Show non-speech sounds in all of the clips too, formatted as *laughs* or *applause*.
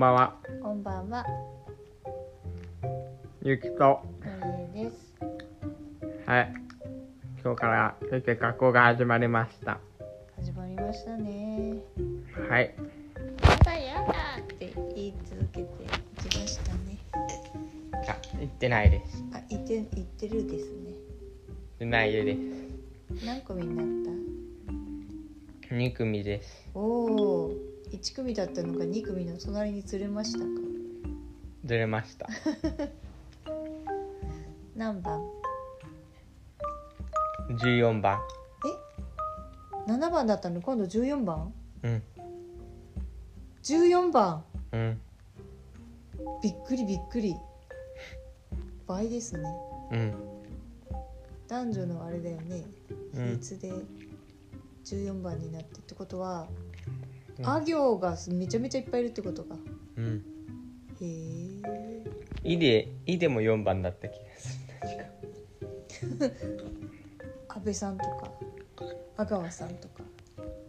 んばんは。こんばんは、ゆきと。はい。今日から先生学校が始まりました。始まりましたね。はい。やだやだって言い続けてきましたね。あ、行ってないです。あ、言って言ってるですね。ないです。何組になっ2組です。た？おお、一組だったのが二組の隣にずれましたか？ずれました。*laughs* 何番？14番。え？七番だったの？今度十四番？うん。十四番？うん。びっくりびっくり。倍ですね。うん。男女のあれだよね。比うん。率で14番になってってことは、うんあ行がめちゃめちゃいっぱいいるってことかうん。へえいで、いでも4番だった気がする。確か。安倍さんとか阿川さんとか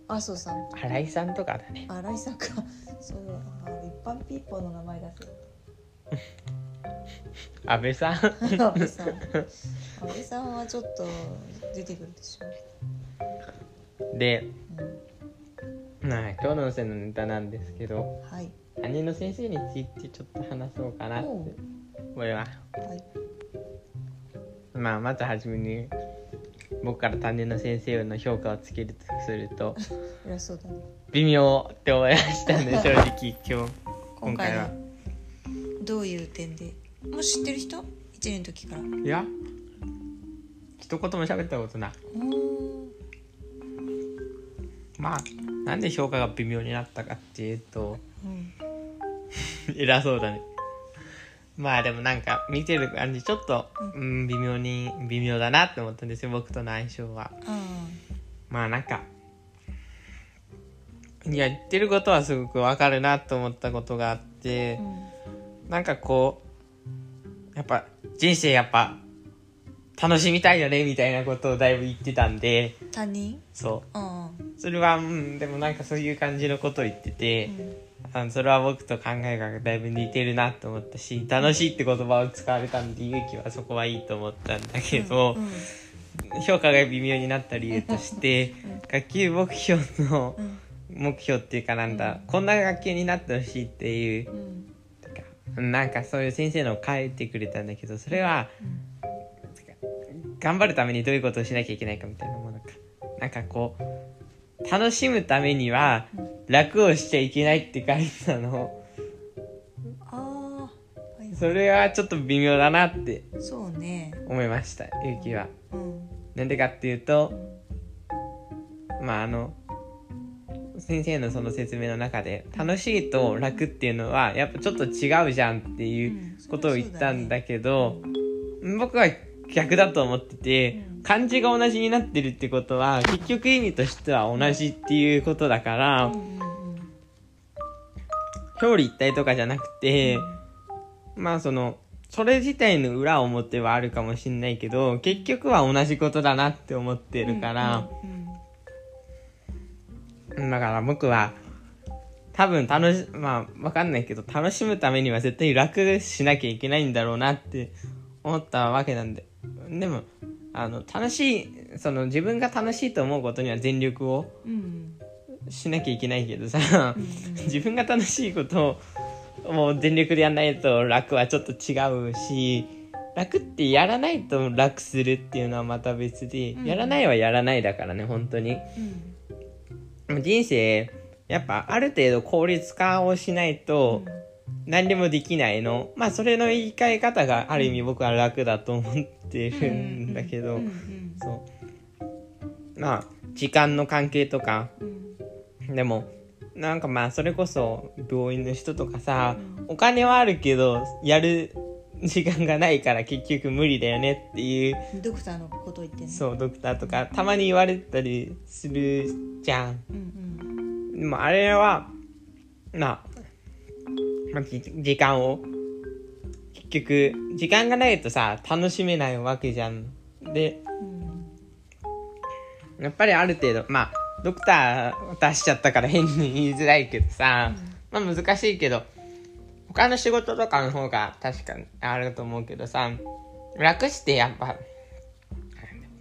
麻生さん新井さんとかだね。新井さんか *laughs* そうだな一般ピーポーの名前出安倍さん？す安倍さん *laughs* 安倍さんはちょっと出てくるでしょ、で、うん、まあ、今日の先生のネタなんですけど、はい。担任の先生についてちょっと話そうかなって思います。はいまあまずはじめに僕から担任の先生の評価をつけるとすると *laughs* ね。微妙って思いましたね正直 *laughs* 今日。今回は。どういう点で？もう知ってる人？1年の時から。いや。一言も喋ったことない。おまあなんで評価が微妙になったかっていうとうん。偉そうだね。まあでもなんか見てる感じちょっと、うん、微妙に微妙だなって思ったんですよ僕との相性は。あまあなんかいや言ってることはすごくわかるなと思ったことがあってあ、うん。なんかこうやっぱ人生やっぱ楽しみたいよねみたいなことをだいぶ言ってたんで。他人？そあうそれはうんでもなんかそういう感じのことを言ってあ、てう、ん。あのそれは僕と考えがだいぶ似てるなと思ったし楽しいって言葉を使われたんで勇気はそこはいいと思ったんだけど、うん。評価が微妙になった理由として学級目標のうん目標っていうかなんだ、こんな学級になってほしいっていううん。なんかそういう先生のを書いてくれたんだけどそれはうん。頑張るためにどういうことをしなきゃいけないかみたいなものか。なんかこう楽しむためには楽をしちゃいけないって書いてたの。ああはいそれはちょっと微妙だなってそうね。思いましたゆうきは。うん。なんでかっていうとまああの先生のその説明の中で楽しいと楽っていうのはやっぱちょっと違うじゃんっていうことを言ったんだけど、僕は逆だと思ってて、うん。漢字が同じになってるってことは結局意味としては同じっていうことだから、表裏一体とかじゃなくて、まあそのそれ自体の裏表はあるかもしんないけど結局は同じことだなって思ってるから、うんだから僕は多分楽しまあわかんないけど楽しむためには絶対楽しなきゃいけないんだろうなって思ったわけなんででもあの楽しいその自分が楽しいと思うことには全力をうん。しなきゃいけないけどさ自分が楽しいことをもう全力でやんないと楽はちょっと違うし楽ってやらないと楽するっていうのはまた別で、うん。やらないはやらないだからね本当に。うん。でも人生やっぱある程度効率化をしないと何でもできないの。まあそれの言い換え方がある意味僕は楽だと思ってるんだけど、そう。まあ時間の関係とか。うん。でもなんかまあそれこそ病院の人とかさお金はあるけどやる時間がないから結局無理だよねっていう。ドクターのこと言ってんの？そうドクターとかたまに言われたりするじゃん。うん。でもあれは、まあ、まあ、じ時間を、結局、時間がないとさ、楽しめないわけじゃん。で、うん。やっぱりある程度、まあ、ドクター出しちゃったから変に言いづらいけどさ、まあ難しいけど、他の仕事とかの方が確かにあると思うけどさ楽してやっぱ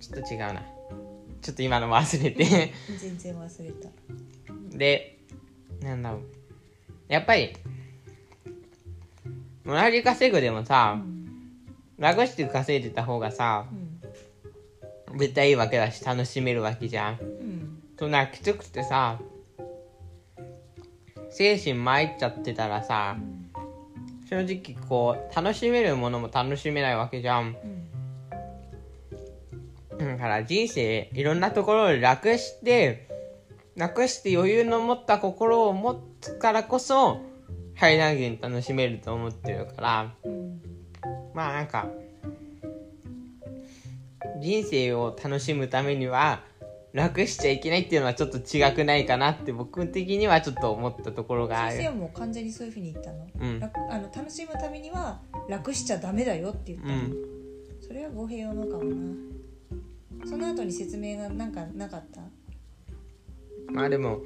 ちょっと違うな。ちょっと今の忘れて。全然忘れた。でなんだろう。やっぱり同じ稼ぐでもさ、楽して稼いでた方がさうん。絶対いいわけだし楽しめるわけじゃん。うん。そんなきつくてさ精神参っちゃってたらさ正直こう楽しめるものも楽しめないわけじゃん。うん。だから人生いろんなところを楽して楽して余裕の持った心を持つからこそ最大限楽しめると思ってるからうんまあなんか人生を楽しむためには楽しちゃいけないっていうのはちょっと違くないかなって僕的にはちょっと思ったところがある。先生はもう完全にそういうふうに言ったの,、うん。楽あの楽しむためには楽しちゃダメだよって言ったの、うん。それは語弊用のかもな。その後に説明がなんかなかった？まあでも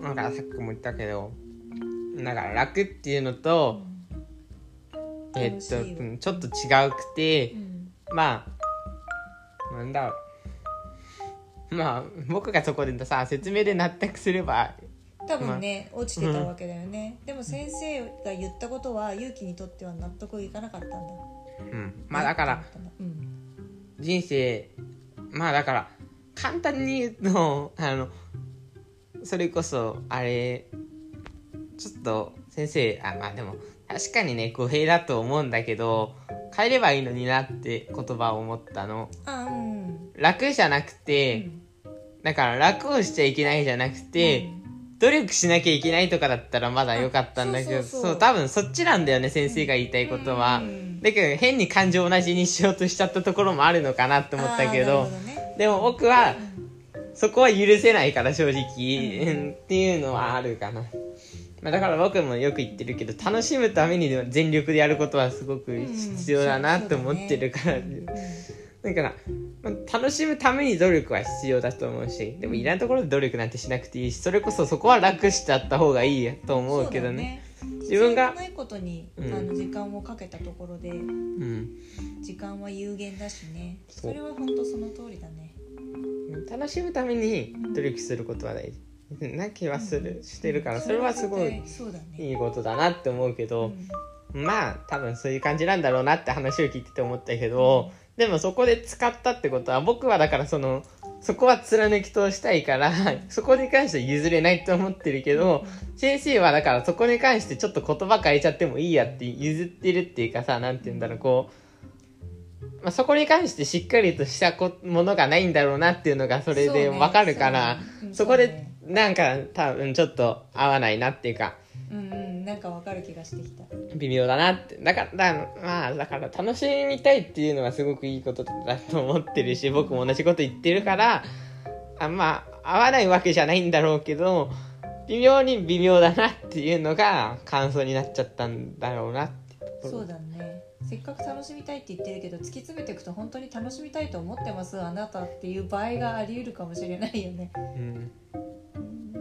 なんかさっきも言ったけどだから楽っていうのと、えっと、ちょっと違うくてうん。まあなんだろう。まあ僕がそこでさ説明で納得すれば多分ね、落ちてたわけだよね、でも先生が言ったことは勇気にとっては納得いかなかったんだ。うん。まあだからうん。人生まあだから簡単に言うとあのそれこそあれちょっと先生あまあでも確かにね語弊だと思うんだけど変えればいいのになって言葉を思ったの。あうん。楽じゃなくて、だから楽をしちゃいけないじゃなくて、努力しなきゃいけないとかだったらまだ良かったんだけどあそう多分そっちなんだよね先生が言いたいことは、うんだけど変に感情同じにしようとしちゃったところもあるのかなって思ったけどね。でも僕はそこは許せないから正直、うん。っていうのはあるかな、まあ、だから僕もよく言ってるけど楽しむために全力でやることはすごく必要だなって思ってるから、だから、まあ楽しむために努力は必要だと思うしでもいらんところで努力なんてしなくていいしそれこそそこは楽しちゃった方がいいやと思うけどね。自自分がないことに、うん。あの時間をかけたところでうん。時間は有限だしね。それは本当その通りだね。楽しむために努力することは大事な気はする、してるからそれはすごいいいことだなって思うけど、まあ多分そういう感じなんだろうなって話を聞いてて思ったけど、でもそこで使ったってことは僕はだからそのそこは貫き通したいからそこに関しては譲れないと思ってるけど、先生はだからそこに関してちょっと言葉変えちゃってもいいやって譲ってるっていうかさなんて言うんだろうこう、まあ、そこに関してしっかりとしたこものがないんだろうなっていうのがそれでわかるからそこでなんか多分ちょっと合わないなっていうか。うんうんなんかわかる気がしてきた。微妙だなって。だからだまあだから楽しみたいっていうのはすごくいいことだと思ってるし僕も同じこと言ってるからあまあ合わないわけじゃないんだろうけど微妙に微妙だなっていうのが感想になっちゃったんだろうなってそうだね。せっかく楽しみたいって言ってるけど突き詰めていくと本当に楽しみたいと思ってますあなたっていう場合があり得るかもしれないよね。うん、うん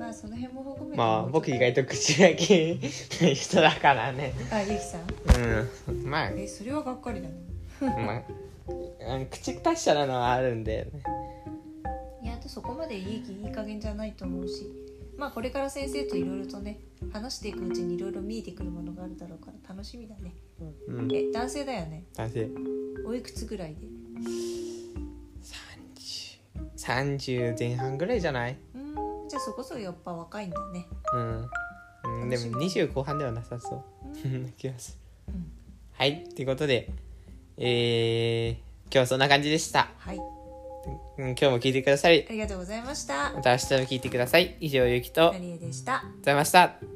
まあその辺も含めてまあ僕意外と口だけない人だからね。あゆきさん？うん。まあ。えそれはがっかりだな *laughs* まあ。うん口達者なのはあるんだよね。いやあとそこまでいいいい加減じゃないと思うし。まあこれから先生といろいろとね話していくうちにいろいろ見えてくるものがあるだろうから楽しみだね。うん。え男性だよね。男性。おいくつぐらいで？30前半ぐらいじゃない？うんじゃあそこそやっぱ若いんだね。うん、うん、でも20後半ではなさそう。そん。な *laughs* 気がする、うん。はい。ということでえー、今日はそんな感じでした、はい。うん、今日も聞いてくださり。ありがとうございました。また明日も聞いてください。以上ゆきと。ありがとうマリエでした。ございました